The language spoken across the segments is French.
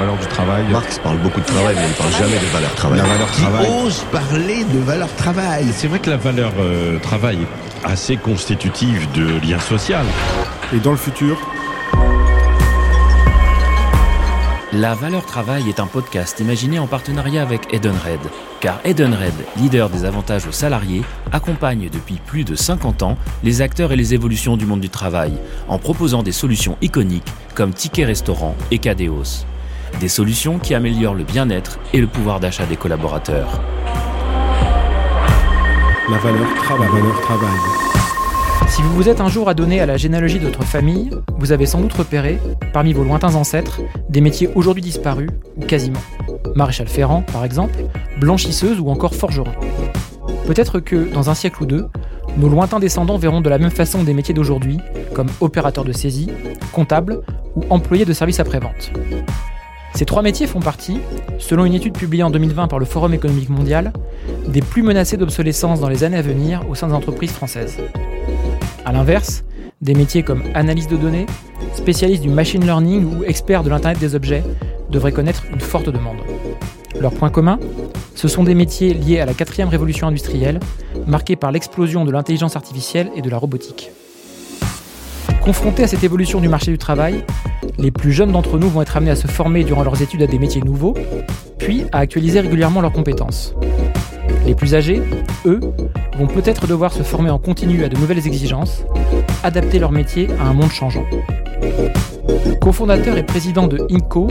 valeur du travail. Marx parle beaucoup de travail, mais il ne parle jamais de valeur travail. La valeur travail. Qui ose parler de valeur travail. C'est vrai que la valeur euh, travail est assez constitutive de lien social. Et dans le futur, La valeur travail est un podcast imaginé en partenariat avec Edenred. Car Edenred, leader des avantages aux salariés, accompagne depuis plus de 50 ans les acteurs et les évolutions du monde du travail en proposant des solutions iconiques comme Ticket Restaurant et Cadeos. Des solutions qui améliorent le bien-être et le pouvoir d'achat des collaborateurs. la valeur travail. La valeur travail. Si vous vous êtes un jour adonné à la généalogie de votre famille, vous avez sans doute repéré, parmi vos lointains ancêtres, des métiers aujourd'hui disparus, ou quasiment. Maréchal Ferrand, par exemple, blanchisseuse ou encore forgeron. Peut-être que, dans un siècle ou deux, nos lointains descendants verront de la même façon des métiers d'aujourd'hui, comme opérateur de saisie, comptable ou employé de service après-vente. Ces trois métiers font partie, selon une étude publiée en 2020 par le Forum économique mondial, des plus menacés d'obsolescence dans les années à venir au sein des entreprises françaises. A l'inverse, des métiers comme analyse de données, spécialiste du machine learning ou expert de l'Internet des objets devraient connaître une forte demande. Leur point commun Ce sont des métiers liés à la quatrième révolution industrielle, marquée par l'explosion de l'intelligence artificielle et de la robotique. Confrontés à cette évolution du marché du travail, les plus jeunes d'entre nous vont être amenés à se former durant leurs études à des métiers nouveaux, puis à actualiser régulièrement leurs compétences. Les plus âgés, eux, vont peut-être devoir se former en continu à de nouvelles exigences, adapter leur métier à un monde changeant. Cofondateur et président de INCO,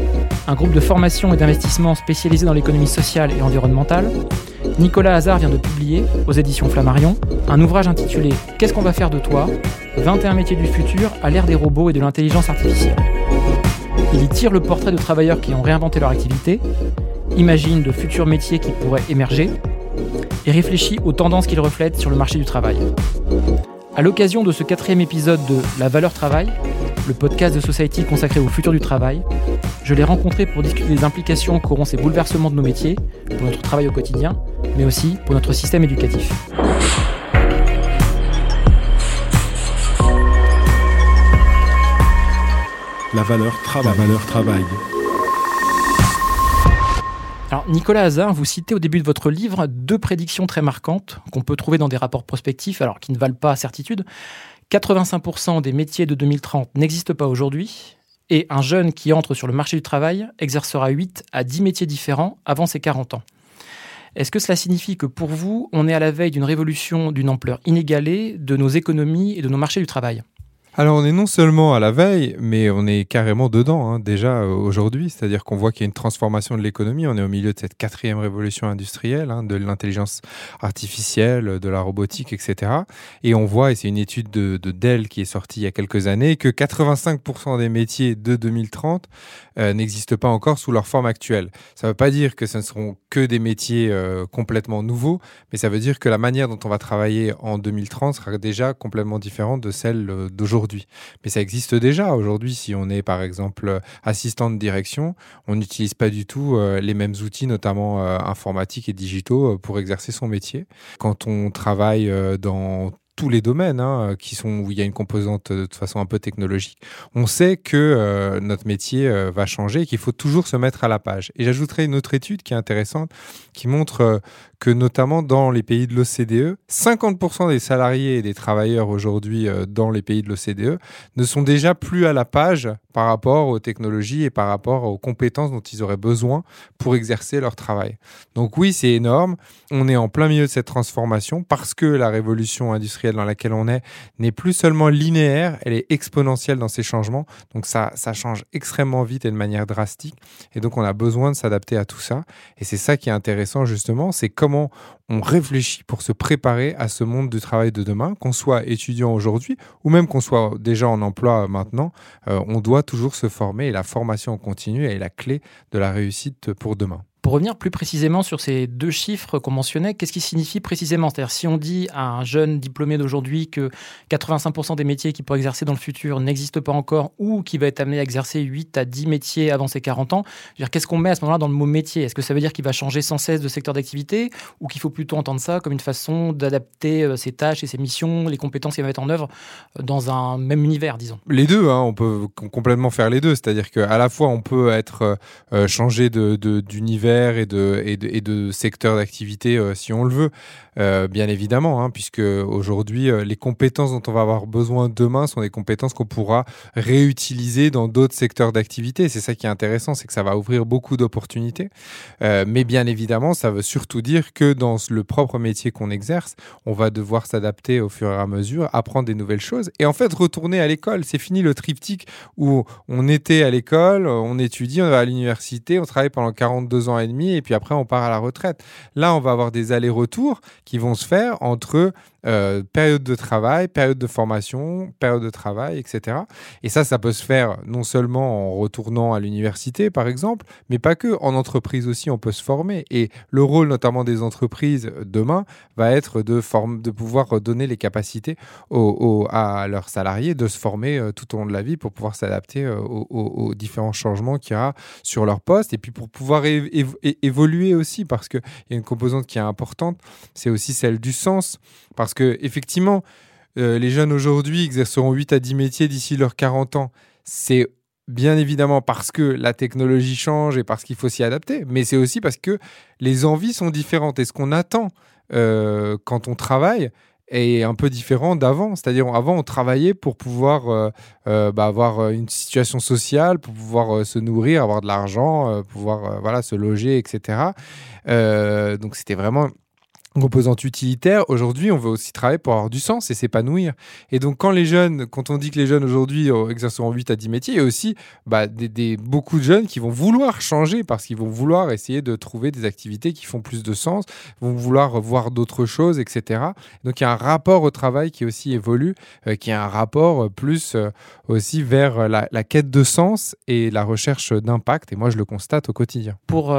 un groupe de formation et d'investissement spécialisé dans l'économie sociale et environnementale, Nicolas Hazard vient de publier, aux éditions Flammarion, un ouvrage intitulé Qu'est-ce qu'on va faire de toi? 21 métiers du futur à l'ère des robots et de l'intelligence artificielle. Il y tire le portrait de travailleurs qui ont réinventé leur activité, imagine de futurs métiers qui pourraient émerger, et réfléchit aux tendances qu'il reflète sur le marché du travail. À l'occasion de ce quatrième épisode de La valeur travail, le podcast de Society consacré au futur du travail, je l'ai rencontré pour discuter des implications qu'auront ces bouleversements de nos métiers pour notre travail au quotidien, mais aussi pour notre système éducatif. La valeur travail. La valeur travail. Alors, Nicolas Hazard, vous citez au début de votre livre deux prédictions très marquantes qu'on peut trouver dans des rapports prospectifs, alors qui ne valent pas certitude. 85% des métiers de 2030 n'existent pas aujourd'hui, et un jeune qui entre sur le marché du travail exercera 8 à 10 métiers différents avant ses 40 ans. Est-ce que cela signifie que pour vous, on est à la veille d'une révolution d'une ampleur inégalée de nos économies et de nos marchés du travail? Alors on est non seulement à la veille, mais on est carrément dedans hein, déjà euh, aujourd'hui, c'est-à-dire qu'on voit qu'il y a une transformation de l'économie, on est au milieu de cette quatrième révolution industrielle, hein, de l'intelligence artificielle, de la robotique, etc. Et on voit, et c'est une étude de, de, Dell qui est sortie il y a quelques années, que 85% des métiers de 2030 euh, n'existent pas encore sous leur forme actuelle. Ça ne veut pas dire que ce ne seront que des métiers euh, complètement nouveaux, mais ça veut dire que la manière dont on va travailler en 2030 sera déjà complètement différente de celle euh, Mais ça existe déjà aujourd'hui. Si on est par exemple assistant de direction, on n'utilise pas du tout euh, les mêmes outils, notamment euh, informatiques et digitaux, euh, pour exercer son métier. Quand on travaille dans tous les domaines hein, qui sont où il y a une composante de façon un peu technologique, on sait que euh, notre métier euh, va changer et qu'il faut toujours se mettre à la page. Et j'ajouterai une autre étude qui est intéressante qui montre euh, que notamment dans les pays de l'OCDE, 50% des salariés et des travailleurs aujourd'hui dans les pays de l'OCDE ne sont déjà plus à la page par rapport aux technologies et par rapport aux compétences dont ils auraient besoin pour exercer leur travail. Donc oui, c'est énorme. On est en plein milieu de cette transformation parce que la révolution industrielle dans laquelle on est n'est plus seulement linéaire, elle est exponentielle dans ses changements. Donc ça, ça change extrêmement vite et de manière drastique. Et donc on a besoin de s'adapter à tout ça. Et c'est ça qui est intéressant justement, c'est comment on réfléchit pour se préparer à ce monde du travail de demain, qu'on soit étudiant aujourd'hui ou même qu'on soit déjà en emploi maintenant, euh, on doit toujours se former et la formation continue est la clé de la réussite pour demain. Pour revenir plus précisément sur ces deux chiffres qu'on mentionnait, qu'est-ce qui signifie précisément? C'est-à-dire si on dit à un jeune diplômé d'aujourd'hui que 85% des métiers qu'il pourrait exercer dans le futur n'existent pas encore ou qu'il va être amené à exercer 8 à 10 métiers avant ses 40 ans, qu'est-ce qu'on met à ce moment-là dans le mot métier? Est-ce que ça veut dire qu'il va changer sans cesse de secteur d'activité ou qu'il faut plutôt entendre ça comme une façon d'adapter euh, ses tâches et ses missions, les compétences qu'il va mettre en œuvre euh, dans un même univers, disons? Les deux, hein, on peut complètement faire les deux. C'est-à-dire qu'à la fois on peut être euh, changé d'univers et de, et de, secteurs d'activité euh, si on le veut, euh, bien évidemment, hein, puisque aujourd'hui, euh, les compétences dont on va avoir besoin demain sont des compétences qu'on pourra réutiliser dans d'autres secteurs d'activité. C'est ça qui est intéressant, c'est que ça va ouvrir beaucoup d'opportunités. mais bien évidemment, ça veut surtout dire que dans le propre métier qu'on exerce, on va devoir s'adapter au fur et à mesure, apprendre des nouvelles choses et en fait retourner à l'école. C'est fini le triptyque où on était à l'école, on étudie, on va à l'université, on travaille pendant 42 ans et demi et puis après on part à la retraite. Là, on va avoir des allers-retours qui vont se faire entre euh, période de travail, période de formation, période de travail, etc. Et ça, ça peut se faire non seulement en retournant à l'université, par exemple, mais pas que. En entreprise aussi, on peut se former. Et le rôle notamment des entreprises demain va être de, de pouvoir donner les capacités à leurs salariés de se former euh, tout au long de la vie pour pouvoir s'adapter euh, aux, différents changements qu'il y a sur leur poste et puis pour pouvoir évoluer aussi parce qu'il y a une composante qui est importante, c'est aussi celle du sens. Que effectivement, euh, les jeunes aujourd'hui exerceront 8 à 10 métiers d'ici leurs 40 ans. C'est bien évidemment parce que la technologie change et parce qu'il faut s'y adapter, mais c'est aussi parce que les envies sont différentes et ce qu'on attend euh, quand on travaille est un peu différent d'avant. C'est-à-dire avant on travaillait pour pouvoir euh, bah, avoir une situation sociale, pour pouvoir se nourrir, avoir de l'argent, pouvoir voilà se loger, etc. donc c'était vraiment composante utilitaire, aujourd'hui, on veut aussi travailler pour avoir du sens et s'épanouir. Et donc, quand les jeunes, quand on dit que les jeunes aujourd'hui euh, exerceront 8 à 10 métiers, il y a aussi bah, des, beaucoup de jeunes qui vont vouloir changer parce qu'ils vont vouloir essayer de trouver des activités qui font plus de sens, vont vouloir voir d'autres choses, etc. Donc, il y a un rapport au travail qui aussi évolue, euh, qui est un rapport euh, plus aussi vers la, quête de sens et la recherche d'impact. Et moi, je le constate au quotidien. Pour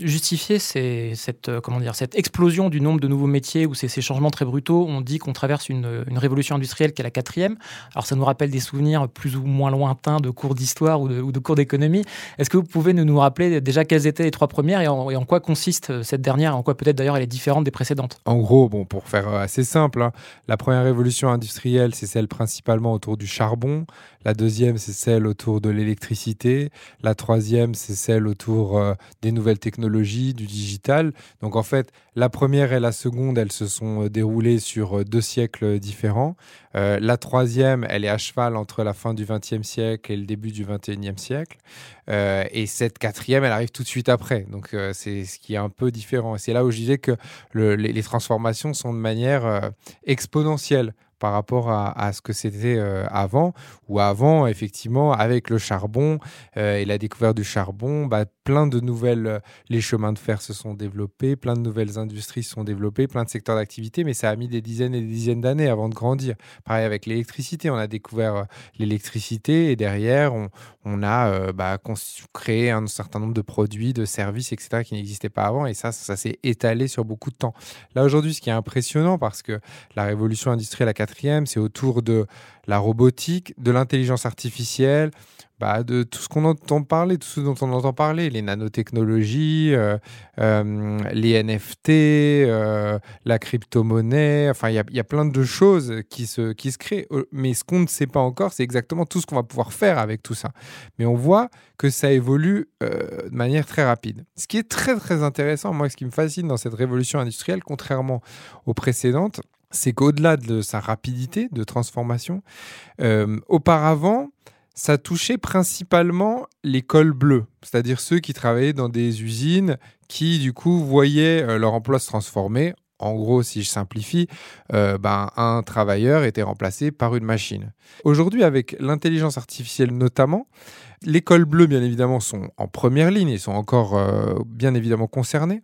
justifier cette, comment dire, cette explosion du de nouveaux métiers ou ces, ces changements très brutaux, on dit qu'on traverse une, révolution industrielle qui est la quatrième. Alors ça nous rappelle des souvenirs plus ou moins lointains de cours d'histoire ou de, cours d'économie. Est-ce que vous pouvez nous, nous rappeler déjà quelles étaient les trois premières et en, quoi consiste euh, cette dernière, en quoi peut-être d'ailleurs elle est différente des précédentes? En gros, bon, pour faire euh, assez simple, hein, la première révolution industrielle, c'est celle principalement autour du charbon. La deuxième, c'est celle autour de l'électricité. La troisième, c'est celle autour euh, des nouvelles technologies, du digital. Donc en fait, la première et la seconde, elles se sont euh, déroulées sur euh, deux siècles différents. La troisième, elle est à cheval entre la fin du XXe siècle et le début du XXIe siècle. et cette quatrième, elle arrive tout de suite après. Donc c'est ce qui est un peu différent. C'est là où je disais que les, transformations sont de manière exponentielle par rapport à, ce que c'était euh, avant, ou avant, effectivement, avec le charbon euh, et la découverte du charbon, bah, plein de nouvelles, euh, les chemins de fer se sont développés, plein de nouvelles industries se sont développées, plein de secteurs d'activité, mais ça a mis des dizaines et des dizaines d'années avant de grandir. Pareil avec l'électricité, on a découvert l'électricité et derrière, on, on a bah, créé un certain nombre de produits, de services, etc., qui n'existaient pas avant, et ça, ça s'est étalé sur beaucoup de temps. Là, aujourd'hui, ce qui est impressionnant, parce que la révolution industrielle a c'est autour de la robotique, de l'intelligence artificielle, bah, de tout ce qu'on entend parler, tout ce dont on entend parler, les nanotechnologies, euh, euh, les NFT, euh, la crypto-monnaie, enfin, il y, a plein de choses qui se, qui se créent. Mais ce qu'on ne sait pas encore, c'est exactement tout ce qu'on va pouvoir faire avec tout ça. Mais on voit que ça évolue de manière très rapide. Ce qui est très, très intéressant, moi, ce qui me fascine dans cette révolution industrielle, contrairement aux précédentes, c'est qu'au-delà de sa rapidité de transformation, euh, auparavant, ça touchait principalement les cols bleus, c'est-à-dire ceux qui travaillaient dans des usines qui, du coup, voyaient euh, leur emploi se transformer. En gros, si je simplifie, euh, ben, un travailleur était remplacé par une machine. Aujourd'hui, avec l'intelligence artificielle notamment, les cols bleus, bien évidemment, sont en première ligne et sont encore bien évidemment concernés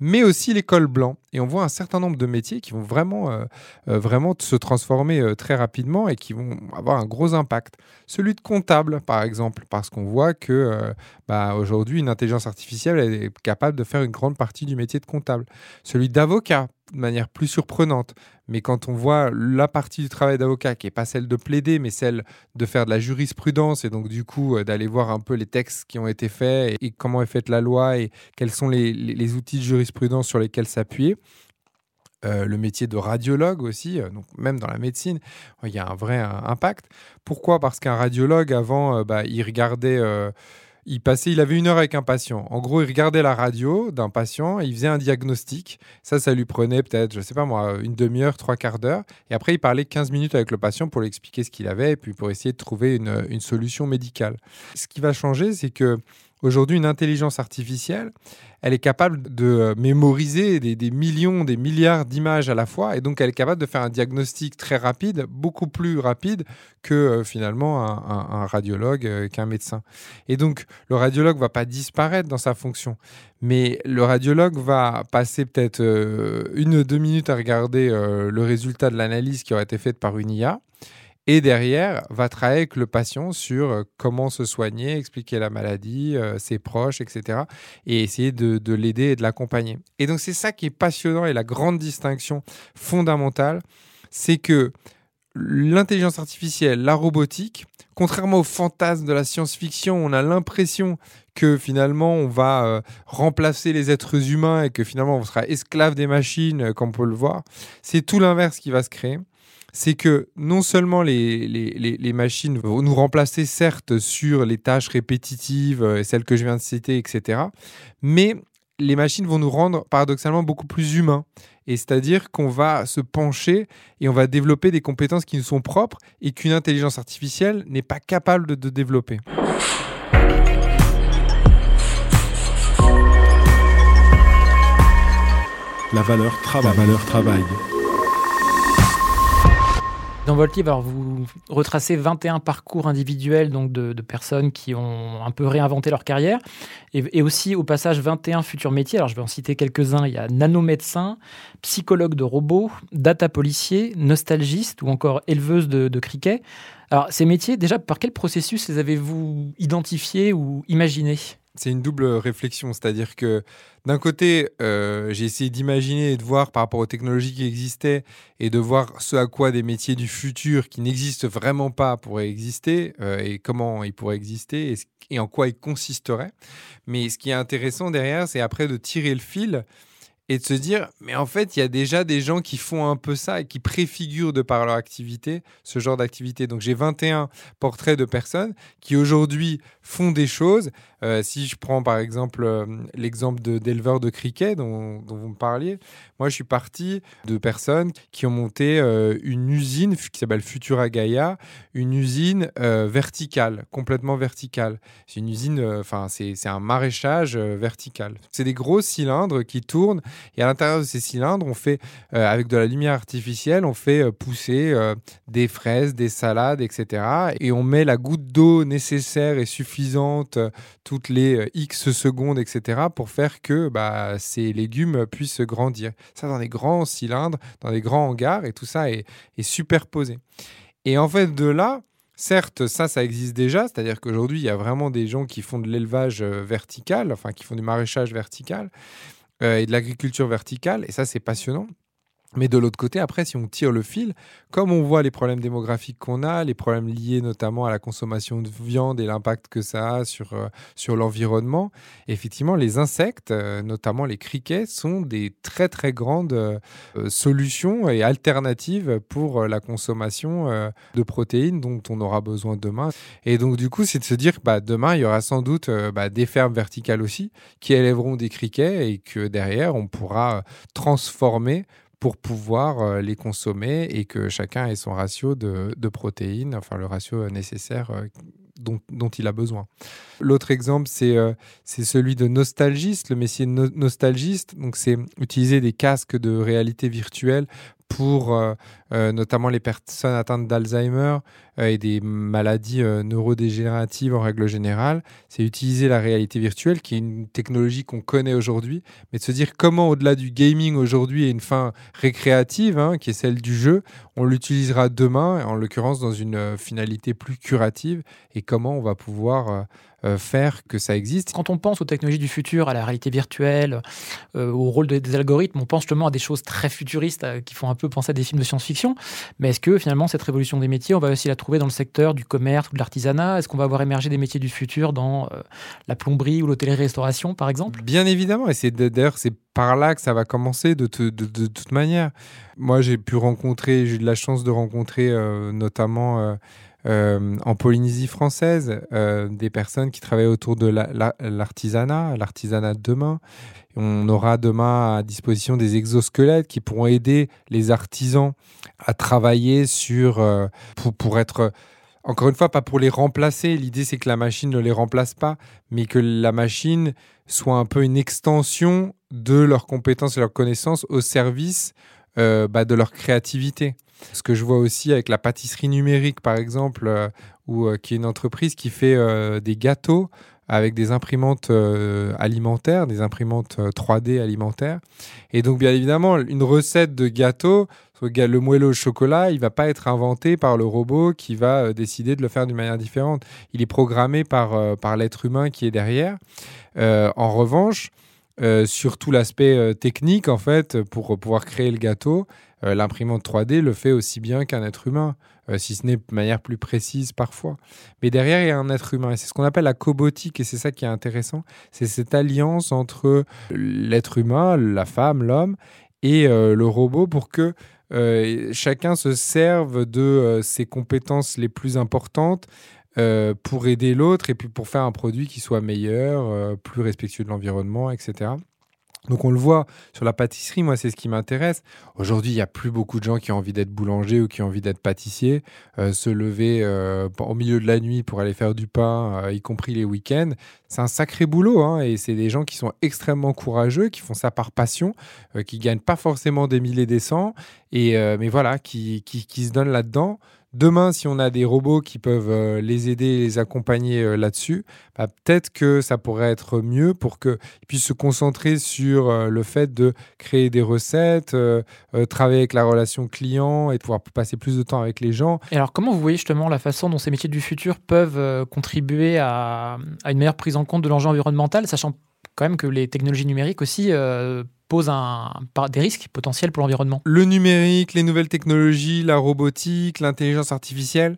mais aussi les cols blancs. Et on voit un certain nombre de métiers qui vont vraiment, euh, euh, vraiment se transformer euh, très rapidement et qui vont avoir un gros impact. Celui de comptable, par exemple, parce qu'on voit que bah, aujourd'hui, une intelligence artificielle est capable de faire une grande partie du métier de comptable. Celui d'avocat, de manière plus surprenante. Mais quand on voit la partie du travail d'avocat, qui n'est pas celle de plaider, mais celle de faire de la jurisprudence, et donc du coup d'aller voir un peu les textes qui ont été faits et, comment est faite la loi et quels sont les, les outils de jurisprudence sur lesquels s'appuyer, euh, le métier de radiologue aussi, euh, donc même dans la médecine, il y a un vrai impact. Pourquoi? Parce qu'un radiologue, avant, euh, bah, il regardait, il passait, il avait une heure avec un patient. En gros, il regardait la radio d'un patient, il faisait un diagnostic. Ça, ça lui prenait peut-être, je sais pas moi, une demi-heure, trois quarts d'heure. Et après, il parlait 15 minutes avec le patient pour lui expliquer ce qu'il avait et puis pour essayer de trouver une solution médicale. Ce qui va changer, c'est que Aujourd'hui, une intelligence artificielle, elle est capable de euh, mémoriser des, millions, des milliards d'images à la fois, et donc elle est capable de faire un diagnostic très rapide, beaucoup plus rapide que euh, finalement un, radiologue, euh, qu'un médecin. Et donc le radiologue va pas disparaître dans sa fonction, mais le radiologue va passer peut-être une ou deux minutes à regarder le résultat de l'analyse qui aurait été faite par une IA et derrière va travailler avec le patient sur euh, comment se soigner, expliquer la maladie, euh, ses proches, etc. Et essayer de, l'aider et de l'accompagner. Et donc c'est ça qui est passionnant et la grande distinction fondamentale, c'est que l'intelligence artificielle, la robotique, contrairement au fantasme de la science-fiction, on a l'impression que finalement on va euh, remplacer les êtres humains et que finalement on sera esclave des machines, comme on peut le voir. C'est tout l'inverse qui va se créer c'est que non seulement les, les, machines vont nous remplacer, certes, sur les tâches répétitives, euh, celles que je viens de citer, etc., mais les machines vont nous rendre paradoxalement beaucoup plus humains. Et c'est-à-dire qu'on va se pencher et on va développer des compétences qui nous sont propres et qu'une intelligence artificielle n'est pas capable de, développer. La valeur travail. La valeur travail. Dans votre livre, vous retracez 21 parcours individuels donc de, personnes qui ont un peu réinventé leur carrière et, aussi au passage 21 futurs métiers. Alors je vais en citer quelques-uns. Il y a nanomédecin, psychologue de robots, data policier, nostalgiste ou encore éleveuse de, de cricket. Alors ces métiers, déjà par quel processus les avez-vous identifiés ou imaginés? C'est une double réflexion, c'est-à-dire que d'un côté, euh, j'ai essayé d'imaginer et de voir par rapport aux technologies qui existaient et de voir ce à quoi des métiers du futur qui n'existent vraiment pas pourraient exister euh, et comment ils pourraient exister et, et, en quoi ils consisteraient. Mais ce qui est intéressant derrière, c'est après de tirer le fil et de se dire, mais en fait, il y a déjà des gens qui font un peu ça et qui préfigurent de par leur activité ce genre d'activité. Donc j'ai 21 portraits de personnes qui aujourd'hui font des choses. Euh, si je prends par exemple euh, l'exemple d'éleveurs de, cricket dont, vous me parliez, moi je suis parti de personnes qui ont monté euh, une usine qui s'appelle Futura Gaia, une usine verticale, complètement verticale. C'est une usine, enfin c'est un maraîchage vertical. C'est des gros cylindres qui tournent et à l'intérieur de ces cylindres, on fait, avec de la lumière artificielle, on fait pousser des fraises, des salades, etc. Et on met la goutte d'eau nécessaire et suffisante toutes les X secondes, etc. pour faire que bah, ces légumes puissent grandir. Ça dans des grands cylindres, dans des grands hangars, et tout ça est, superposé. Et en fait, de là, Certes, ça, ça existe déjà, c'est-à-dire qu'aujourd'hui, il y a vraiment des gens qui font de l'élevage vertical, enfin qui font du maraîchage vertical, euh, et de l'agriculture verticale, et ça c'est passionnant. Mais de l'autre côté, après, si on tire le fil, comme on voit les problèmes démographiques qu'on a, les problèmes liés notamment à la consommation de viande et l'impact que ça a sur, euh, sur l'environnement, effectivement, les insectes, euh, notamment les criquets, sont des très très grandes euh, solutions et alternatives pour la consommation de protéines dont on aura besoin demain. Et donc, du coup, c'est de se dire bah, demain, il y aura sans doute bah, des fermes verticales aussi qui élèveront des criquets et que derrière, on pourra transformer pour pouvoir euh, les consommer et que chacun ait son ratio de, protéines, enfin le ratio nécessaire euh, dont, il a besoin. L'autre exemple, c'est euh, celui de nostalgiste, le métier nostalgiste. Donc, c'est utiliser des casques de réalité virtuelle pour euh, euh, notamment les personnes atteintes d'Alzheimer euh, et des maladies neurodégénératives en règle générale, c'est utiliser la réalité virtuelle, qui est une technologie qu'on connaît aujourd'hui, mais de se dire comment au-delà du gaming aujourd'hui et une fin récréative, hein, qui est celle du jeu, on l'utilisera demain, en l'occurrence dans une finalité plus curative, et comment on va pouvoir faire que ça existe. Quand on pense aux technologies du futur, à la réalité virtuelle, euh, au rôle des algorithmes, on pense justement à des choses très futuristes euh, qui font un peu penser à des films de science-fiction. Mais est-ce que finalement cette révolution des métiers, on va aussi la trouver dans le secteur du commerce ou de l'artisanat? Est-ce qu'on va voir émerger des métiers du futur dans la plomberie ou l'hôtellerie-restauration, par exemple? Bien évidemment, et c'est d'ailleurs c'est par là que ça va commencer de, de, toute manière. Moi, j'ai pu rencontrer, j'ai eu de la chance de rencontrer notamment euh, en Polynésie française, euh, des personnes qui travaillent autour de l'artisanat, l'artisanat de demain. On aura demain à disposition des exosquelettes qui pourront aider les artisans à travailler sur euh, pour, être encore une fois pas pour les remplacer. L'idée c'est que la machine ne les remplace pas, mais que la machine soit un peu une extension de leurs compétences et leurs connaissances au service bah, de leur créativité. Ce que je vois aussi avec la pâtisserie numérique, par exemple, euh, euh, qui est une entreprise qui fait euh, des gâteaux avec des imprimantes alimentaires, des imprimantes 3D alimentaires. Et donc, bien évidemment, une recette de gâteau, le moelleux au chocolat, il va pas être inventé par le robot qui va décider de le faire d'une manière différente. Il est programmé par, par l'être humain qui est derrière. en revanche, sur tout l'aspect technique, en fait, pour pouvoir créer le gâteau, euh, l'imprimante 3D le fait aussi bien qu'un être humain, euh, si ce n'est de manière plus précise parfois. Mais derrière, il y a un être humain. Et c'est ce qu'on appelle la cobotique, et c'est ça qui est intéressant. C'est cette alliance entre l'être humain, la femme, l'homme, et euh, le robot pour que chacun se serve de ses compétences les plus importantes pour aider l'autre et puis pour faire un produit qui soit meilleur, plus respectueux de l'environnement, etc. Donc on le voit sur la pâtisserie, moi c'est ce qui m'intéresse. Aujourd'hui, il n'y a plus beaucoup de gens qui ont envie d'être boulanger ou qui ont envie d'être pâtissier, euh, se lever euh, au milieu de la nuit pour aller faire du pain, euh, y compris les week-ends. C'est un sacré boulot hein, et c'est des gens qui sont extrêmement courageux, qui font ça par passion, qui gagnent pas forcément des milliers des cents, et, mais voilà, qui, qui, qui se donnent là-dedans. Demain, si on a des robots qui peuvent euh, les aider, les accompagner euh, là-dessus, bah, peut-être que ça pourrait être mieux pour qu'ils puissent se concentrer sur euh, le fait de créer des recettes, travailler avec la relation client et pouvoir passer plus de temps avec les gens. Et alors, comment vous voyez justement la façon dont ces métiers du futur peuvent contribuer à, à, une meilleure prise en compte de l'enjeu environnemental, sachant quand même que les technologies numériques aussi des risques potentiels pour l'environnement. Le numérique, les nouvelles technologies, la robotique, l'intelligence artificielle,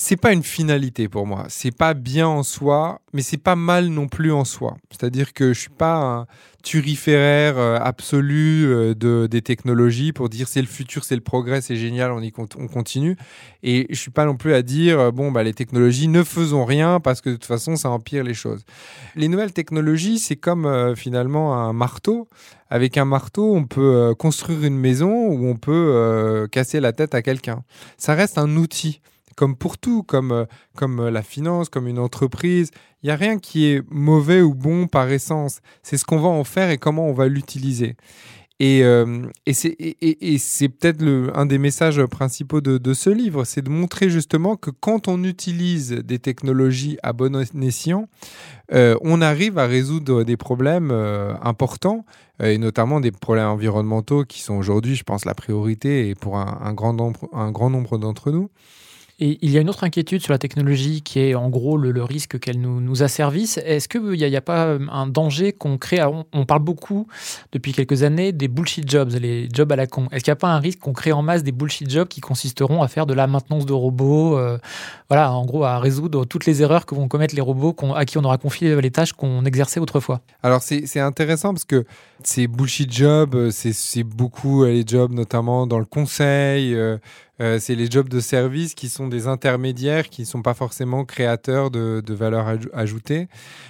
c'est pas une finalité pour moi. C'est pas bien en soi, mais c'est pas mal non plus en soi. C'est-à-dire que je suis pas un turiféraire euh, absolu euh, de, des technologies pour dire c'est le futur, c'est le progrès, c'est génial, on, y on continue. Et je suis pas non plus à dire euh, bon bah les technologies ne faisons rien parce que de toute façon ça empire les choses. Les nouvelles technologies c'est comme finalement un marteau. Avec un marteau, on peut construire une maison ou on peut casser la tête à quelqu'un. Ça reste un outil comme pour tout, comme, euh, comme euh, la finance, comme une entreprise. Il n'y a rien qui est mauvais ou bon par essence. C'est ce qu'on va en faire et comment on va l'utiliser. Et, euh, et c'est peut-être un des messages principaux de, ce livre, c'est de montrer justement que quand on utilise des technologies à bon escient, on arrive à résoudre des problèmes importants, et notamment des problèmes environnementaux qui sont aujourd'hui, je pense, la priorité pour un grand nombre d'entre nous. Et il y a une autre inquiétude sur la technologie qui est en gros le, risque qu'elle nous, nous asservisse. Est-ce qu'il n'y a, pas euh, un danger qu'on crée? On, parle beaucoup depuis quelques années des bullshit jobs, les jobs à la con. Est-ce qu'il n'y a pas un risque qu'on crée en masse des bullshit jobs qui consisteront à faire de la maintenance de robots euh, Voilà, en gros, à résoudre toutes les erreurs que vont commettre les robots à qui on aura confié les tâches qu'on exerçait autrefois? Alors c'est intéressant parce que ces bullshit jobs, euh, c'est beaucoup les jobs notamment dans le conseil. Euh, c'est les jobs de service qui sont des intermédiaires qui ne sont pas forcément créateurs de, valeur ajoutée.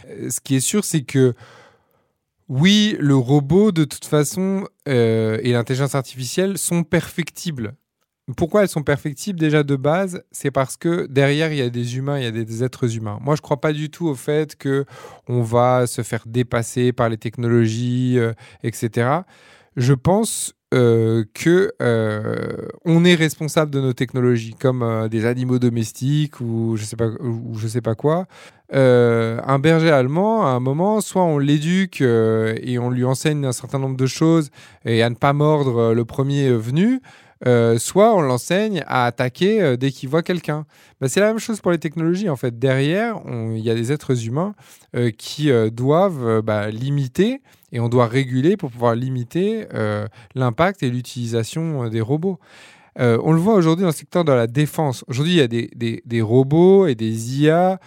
Euh, ce qui est sûr, c'est que oui, le robot, de toute façon, euh, et l'intelligence artificielle sont perfectibles. Pourquoi elles sont perfectibles déjà de base? C'est parce que derrière il y a des humains, il y a des êtres humains. Moi, je ne crois pas du tout au fait que on va se faire dépasser par les technologies, etc. Je pense euh, que euh, on est responsable de nos technologies, comme euh, des animaux domestiques ou je sais pas ou je sais pas quoi. Un berger allemand, à un moment, soit on l'éduque et on lui enseigne un certain nombre de choses et à ne pas mordre le premier venu, euh, soit on l'enseigne à attaquer euh, dès qu'il voit quelqu'un. Bah, c'est la même chose pour les technologies. En fait, derrière, il y a des êtres humains euh, qui doivent bah, limiter et on doit réguler pour pouvoir limiter l'impact et l'utilisation des robots. On le voit aujourd'hui dans le secteur de la défense. Aujourd'hui, il y a des, des- robots et des IA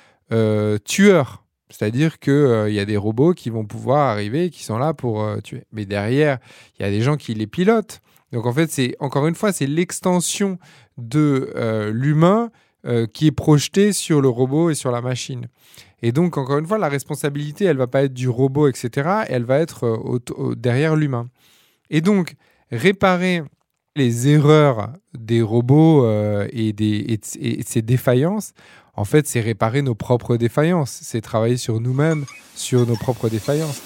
tueurs. C'est-à-dire qu'il y a des robots qui vont pouvoir arriver et qui sont là pour tuer. Mais derrière, il y a des gens qui les pilotent. Donc en fait, c'est encore une fois, c'est l'extension de euh, l'humain euh, qui est projeté sur le robot et sur la machine. Et donc, encore une fois, la responsabilité, elle va pas être du robot, etc. Elle va être euh, derrière l'humain. Et donc, réparer les erreurs des robots et, des, et, ces défaillances, en fait, c'est réparer nos propres défaillances. C'est travailler sur nous-mêmes, sur nos propres défaillances.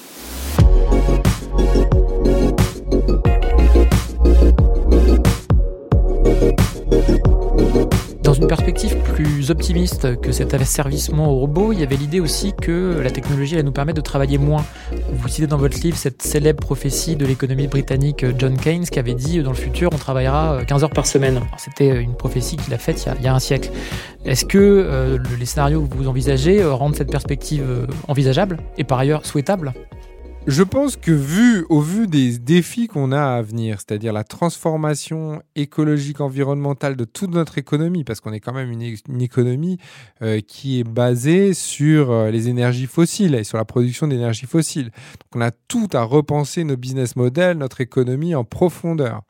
Une perspective plus optimiste que cet asservissement au robot, il y avait l'idée aussi que la technologie allait nous permettre de travailler moins. Vous citez dans votre livre cette célèbre prophétie de l'économie britannique euh, John Keynes qui avait dit euh, dans le futur on travaillera euh, 15 heures par semaine. C'était euh, une prophétie qu'il a faite il y a, un siècle. Est-ce que euh, le- les scénarios que vous envisagez euh, rendent cette perspective euh, envisageable et par ailleurs souhaitable? Je pense que vu, au vu des défis qu'on a à venir, c'est-à-dire la transformation écologique, environnementale de toute notre économie, parce qu'on est quand même une, économie euh, qui est basée sur euh, les énergies fossiles et sur la production d'énergie fossile. Donc on a tout à repenser nos business models, notre économie en profondeur.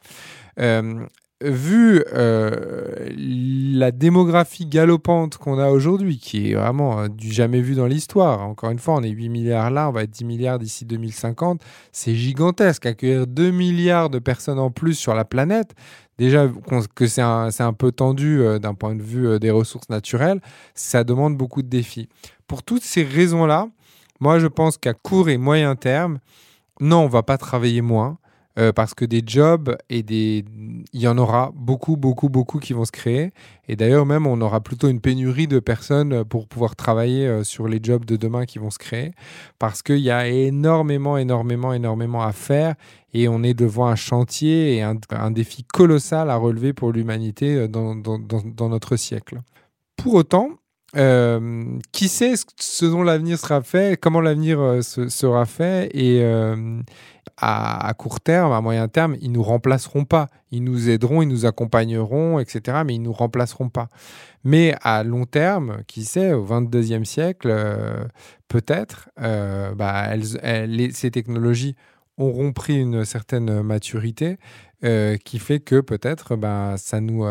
Euh, vu euh, la démographie galopante qu'on a aujourd'hui, qui est vraiment euh, du jamais vu dans l'histoire, encore une fois, on est 8 milliards là, on va être 10 milliards d'ici 2050, c'est gigantesque. Accueillir 2 milliards de personnes en plus sur la planète, déjà que c'est un, un peu tendu euh, d'un point de vue des ressources naturelles, ça demande beaucoup de défis. Pour toutes ces raisons-là, moi je pense qu'à court et moyen terme, non, on va pas travailler moins. Euh, parce que des jobs et des il y en aura beaucoup beaucoup beaucoup qui vont se créer et d'ailleurs même on aura plutôt une pénurie de personnes pour pouvoir travailler euh, sur les jobs de demain qui vont se créer parce qu'il y a énormément énormément énormément à faire et on est devant un chantier et un, un défi colossal à relever pour l'humanité euh, dans, dans, notre siècle. Pour autant, qui sait ce, dont l'avenir sera fait, comment l'avenir se- sera fait et à, court terme, à moyen terme, ils nous remplaceront pas. Ils nous aideront, ils nous accompagneront, etc. Mais ils nous remplaceront pas. Mais à long terme, qui sait, au 22e siècle, euh, peut-être, euh, bah, ces technologies auront pris une certaine maturité euh, qui fait que peut-être bah, ça nous,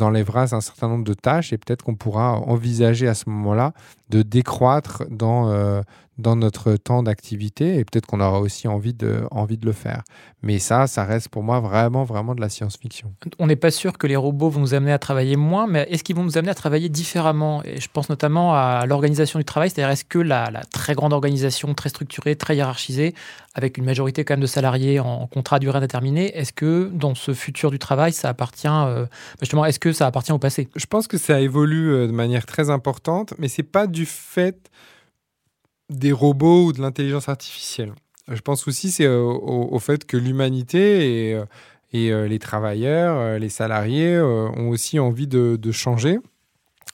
enlèvera un certain nombre de tâches et peut-être qu'on pourra envisager à ce moment-là de décroître dans, dans notre temps d'activité et peut-être qu'on aura aussi envie de, envie de le faire. Mais ça, ça reste pour moi vraiment, vraiment de la science-fiction. On n'est pas sûr que les robots vont nous amener à travailler moins, mais est-ce qu'ils vont nous amener à travailler différemment? Et je pense notamment à l'organisation du travail, c'est-à-dire est-ce que la, la très grande organisation, très structurée, très hiérarchisée, avec une majorité quand même de salariés en contrat à durée indéterminée, est-ce que dans ce futur du travail, ça appartient, euh, justement, est-ce que ça appartient au passé? Je pense que ça évolue euh, de manière très importante, mais c'est pas du fait des robots ou de l'intelligence artificielle. Je pense aussi c'est euh, au, fait que l'humanité et, euh, euh, les travailleurs, euh, les salariés euh, ont aussi envie de, de changer.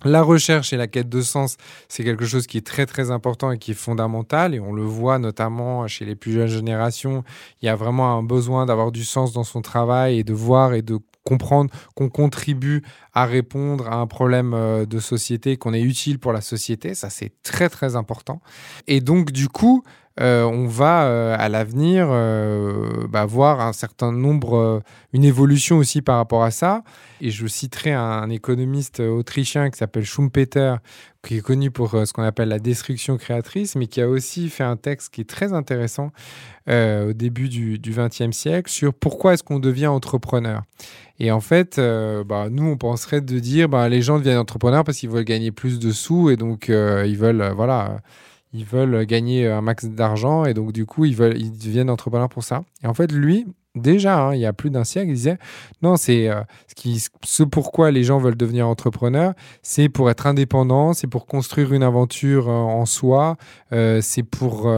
La recherche et la quête de sens, c'est quelque chose qui est très très important et qui est fondamental et on le voit notamment chez les plus jeunes générations. Il y a vraiment un besoin d'avoir du sens dans son travail et de voir et de comprendre qu'on contribue à répondre à un problème euh, de société, qu'on est utile pour la société. Ça, c'est très très important. Et donc du coup, euh, on va euh, à l'avenir euh, bah, voir un certain nombre, une évolution aussi par rapport à ça. Et je citerai un, économiste autrichien qui s'appelle Schumpeter, qui est connu pour ce qu'on appelle la destruction créatrice, mais qui a aussi fait un texte qui est très intéressant au début du XXe siècle sur pourquoi est-ce qu'on devient entrepreneur. Et en fait, bah, nous, on penserait de dire bah, les gens deviennent entrepreneurs parce qu'ils veulent gagner plus de sous et donc ils veulent, voilà, ils veulent gagner un max d'argent et donc du coup, ils, veulent, ils deviennent entrepreneurs pour ça. Et en fait, lui, déjà, hein, il y a plus d'un siècle, ils disaient non, c'est euh, ce, pourquoi les gens veulent devenir entrepreneurs, c'est pour être indépendant, c'est pour construire une aventure euh, en soi, euh, c'est pour,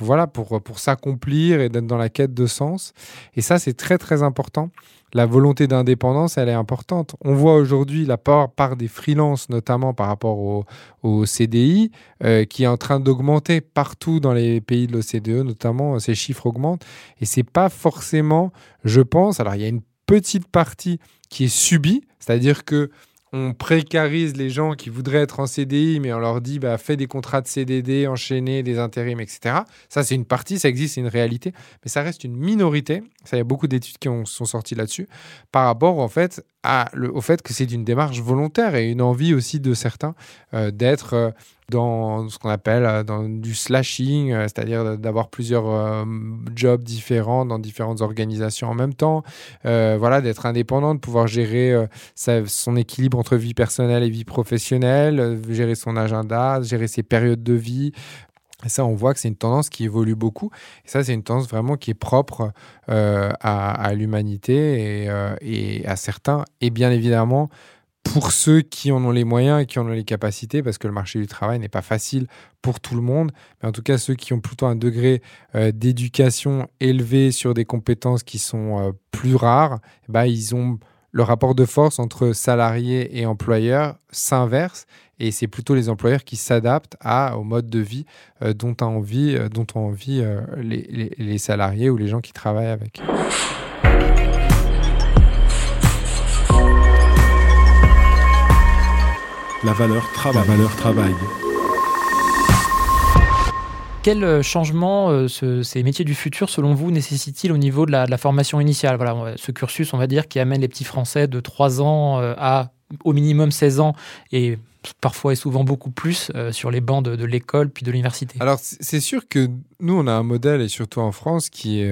voilà, pour, pour s'accomplir et d'être dans la quête de sens. Et ça, c'est très, très important. La volonté d'indépendance, elle est importante. On voit aujourd'hui la part, part des freelances, notamment par rapport au, CDI, euh, qui est en train d'augmenter partout dans les pays de l'OCDE, notamment, euh, ces chiffres augmentent. Et c'est pas forcément, je pense, alors il y a une petite partie qui est subie, c'est-à-dire que on précarise les gens qui voudraient être en CDI, mais on leur dit bah, fais des contrats de CDD, enchaînés, des intérims, etc. Ça, c'est une partie, ça existe, c'est une réalité, mais ça reste une minorité. Il y a beaucoup d'études qui ont, sont sorties là-dessus par rapport en fait au fait que c'est une démarche volontaire et une envie aussi de certains euh, d'être euh, dans ce qu'on appelle euh, dans du slashing, c'est-à-dire d'avoir plusieurs jobs différents dans différentes organisations en même temps, voilà, d'être indépendant, de pouvoir gérer son équilibre entre vie personnelle et vie professionnelle, gérer son agenda, gérer ses périodes de vie. Et ça, on voit que c'est une tendance qui évolue beaucoup. Et ça, c'est une tendance vraiment qui est propre euh, à, l'humanité et, euh, et à certains. Et bien évidemment, pour ceux qui en ont les moyens et qui en ont les capacités, parce que le marché du travail n'est pas facile pour tout le monde, mais en tout cas ceux qui ont plutôt un degré euh, d'éducation élevé sur des compétences qui sont plus rares, ben, ils ont le rapport de force entre salariés et employeurs s'inverse et c'est plutôt les employeurs qui s'adaptent au mode de vie euh, dont, a envie, euh, ont euh, les, salariés ou les gens qui travaillent avec. La valeur travail. Quel euh, changement euh, ce- ces métiers du futur, selon vous, nécessitent-ils au niveau de la, formation initiale? Voilà, ce cursus, on va dire, qui amène les petits Français de 3 ans euh, à au minimum 16 ans et parfois et souvent beaucoup plus sur les bancs de, l'école puis de l'université. Alors, c'est sûr que nous, on a un modèle, et surtout en France, qui,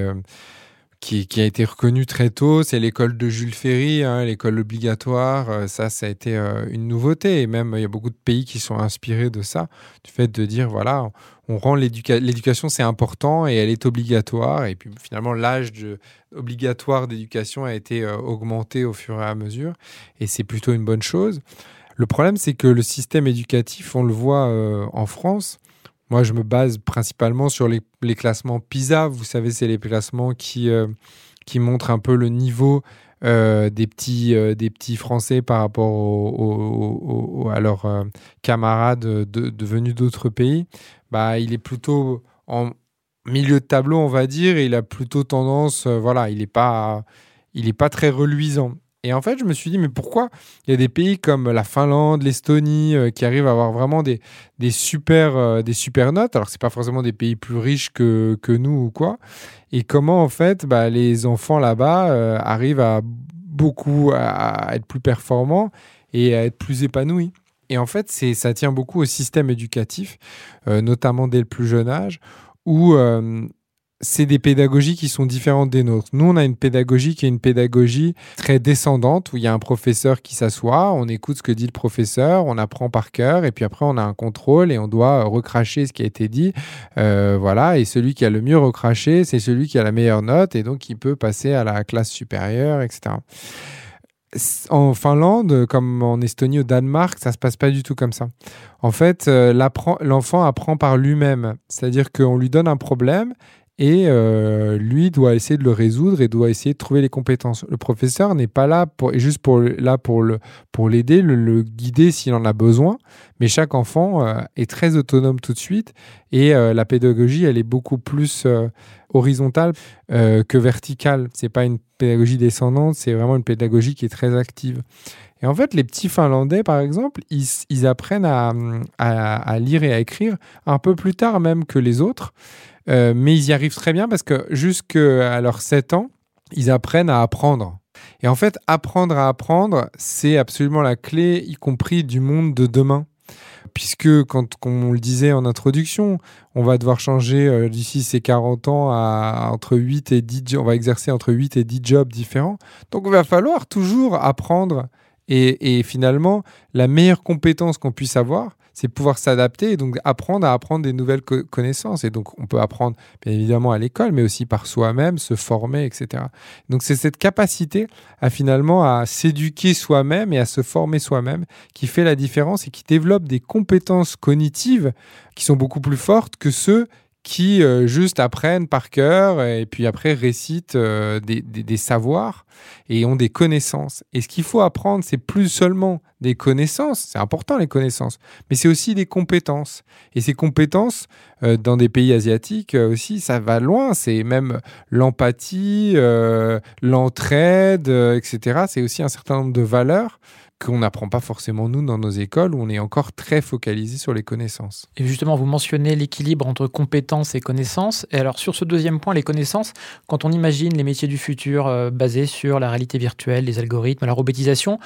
qui, a été reconnu très tôt. C'est l'école de Jules Ferry, hein, l'école obligatoire. Ça, ça a été une nouveauté. Et même, il y a beaucoup de pays qui sont inspirés de ça, du fait de dire, voilà, on rend l'éduca- l'éducation, c'est important et elle est obligatoire. Et puis, finalement, l'âge obligatoire d'éducation a été euh, augmenté au fur et à mesure. Et c'est plutôt une bonne chose. Le problème, c'est que le système éducatif, on le voit euh, en France, moi, je me base principalement sur les, classements PISA. Vous savez, c'est les classements qui, euh, qui montrent un peu le niveau des, petits, des petits Français par rapport à leurs camarades de, de venus d'autres pays. Bah, il est plutôt en milieu de tableau, on va dire, et il a plutôt tendance, euh, voilà, il n'est pas, il pas très reluisant. Et en fait, je me suis dit, mais pourquoi il y a des pays comme la Finlande, l'Estonie, euh, qui arrivent à avoir vraiment des, des super, euh, des super notes? Alors, c'est pas forcément des pays plus riches que, que nous ou quoi. Et comment, en fait, bah, les enfants là-bas arrivent à beaucoup à être plus performants et à être plus épanouis? Et en fait, ça tient beaucoup au système éducatif, euh, notamment dès le plus jeune âge, où euh, c'est des pédagogies qui sont différentes des nôtres. Nous, on a une pédagogie qui est une pédagogie très descendante, où il y a un professeur qui s'assoit, on écoute ce que dit le professeur, on apprend par cœur, et puis après, on a un contrôle et on doit recracher ce qui a été dit. Euh, voilà, et celui qui a le mieux recraché, c'est celui qui a la meilleure note, et donc il peut passer à la classe supérieure, etc. En Finlande, comme en Estonie, au Danemark, ça se passe pas du tout comme ça. En fait, euh, l'enfant apprend par lui-même, c'est-à-dire qu'on lui donne un problème et euh, lui doit essayer de le résoudre et doit essayer de trouver les compétences. Le professeur n'est pas là pour, juste pour, là pour le pour l'aider, le, le guider s'il en a besoin, mais chaque enfant euh, est très autonome tout de suite et euh, la pédagogie elle est beaucoup plus horizontale que verticale. C'est pas une pédagogie descendante, c'est vraiment une pédagogie qui est très active. Et en fait, les petits Finlandais, par exemple, ils, apprennent à lire et à écrire un peu plus tard même que les autres. Euh, mais ils y arrivent très bien parce que jusqu'à leurs 7 ans, ils apprennent à apprendre. Et en fait, apprendre à apprendre, c'est absolument la clé, y compris du monde de demain. Puisque, quand, comme on le disait en introduction, on va devoir changer euh, d'ici ces 40 ans à, entre 8 et 10 jo- on va exercer entre 8 et 10 jobs différents. Donc, il va falloir toujours apprendre Et, finalement, la meilleure compétence qu'on puisse avoir, c'est pouvoir s'adapter et donc apprendre à apprendre des nouvelles co- connaissances. Et donc, on peut apprendre, bien évidemment, à l'école, mais aussi par soi-même, se former, etc. Donc, c'est cette capacité à finalement à s'éduquer soi-même et à se former soi-même qui fait la différence et qui développe des compétences cognitives qui sont beaucoup plus fortes que ceux qui euh, juste apprennent par cœur et puis après récitent euh, des, des- savoirs et ont des connaissances. Et ce qu'il faut apprendre, c'est plus seulement des connaissances, c'est important les connaissances, mais c'est aussi des compétences. Et ces compétences, euh, dans des pays asiatiques aussi, ça va loin. C'est même l'empathie, l'entraide, etc. C'est aussi un certain nombre de valeurs qu'on n'apprend pas forcément nous dans nos écoles où on est encore très focalisé sur les connaissances. Et justement, vous mentionnez l'équilibre entre compétences et connaissances. Et alors, sur ce deuxième point, les connaissances, quand on imagine les métiers du futur euh, basés sur la réalité virtuelle, les algorithmes, la robotisation,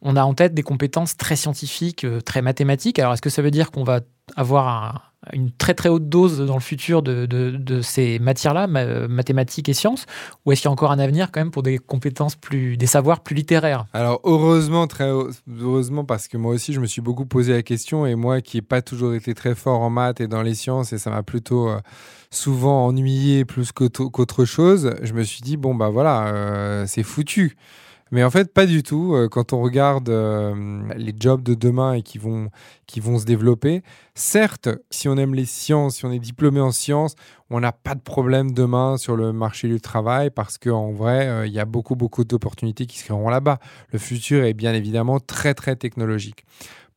on a en tête des compétences très scientifiques, euh, très mathématiques. Alors, est-ce que ça veut dire qu'on va avoir un- une très très haute dose dans le futur de, de- ces matières-là, ma- mathématiques et sciences Ou est-ce qu'il y a encore un avenir quand même pour des compétences plus, des savoirs plus littéraires? Alors heureusement, très heureusement, parce que moi aussi je me suis beaucoup posé la question et moi qui n'ai pas toujours été très fort en maths et dans les sciences et ça m'a plutôt euh, souvent ennuyé plus qu'autre qu'autre chose, je me suis dit bon bah voilà, euh, c'est foutu. Mais en fait, pas du tout. Euh, Quand on regarde euh, les jobs de demain et qui vont, qui vont se développer, certes, si on aime les sciences, si on est diplômé en sciences, on n'a pas de problème demain sur le marché du travail parce qu'en vrai, euh, il y a beaucoup, beaucoup d'opportunités qui se créeront là-bas. Le futur est bien évidemment très, très technologique.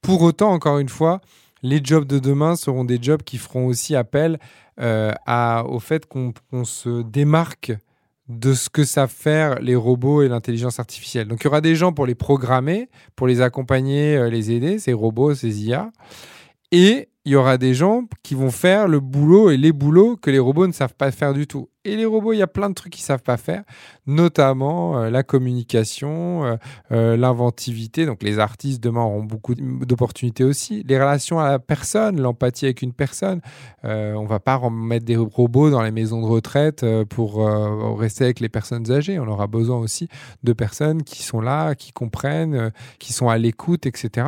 Pour autant, encore une fois, les jobs de demain seront des jobs qui feront aussi appel euh, à, au fait qu'on qu'on se démarque de ce que savent faire les robots et l'intelligence artificielle. Donc il y aura des gens pour les programmer, pour les accompagner, euh, les aider, ces robots, ces IA. Et il y aura des gens qui vont faire le boulot et les boulots que les robots ne savent pas faire du tout. Et les robots, il y a plein de trucs qu'ils savent pas faire, notamment euh, la communication, euh, euh, l'inventivité. Donc les artistes demain auront beaucoup d'opportunités aussi. Les relations à la personne, l'empathie avec une personne. On va pas mettre des robots dans les maisons de retraite pour rester avec les personnes âgées. On aura besoin aussi de personnes qui sont là, qui comprennent, qui sont à l'écoute, etc.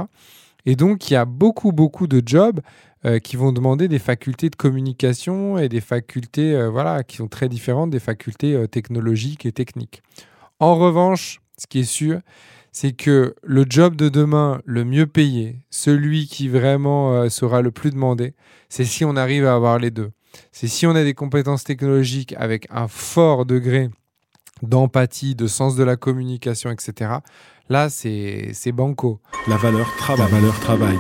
Et donc, il y a beaucoup, beaucoup de jobs euh, qui vont demander des facultés de communication et des facultés euh, voilà, qui sont très différentes des facultés euh, technologiques et techniques. En revanche, ce qui est sûr, c'est que le job de demain, le mieux payé, celui qui vraiment euh, sera le plus demandé, c'est si on arrive à avoir les deux. C'est si on a des compétences technologiques avec un fort degré d'empathie, de sens de la communication, etc. Là, c'est c'est banco. La valeur travail. La valeur travail.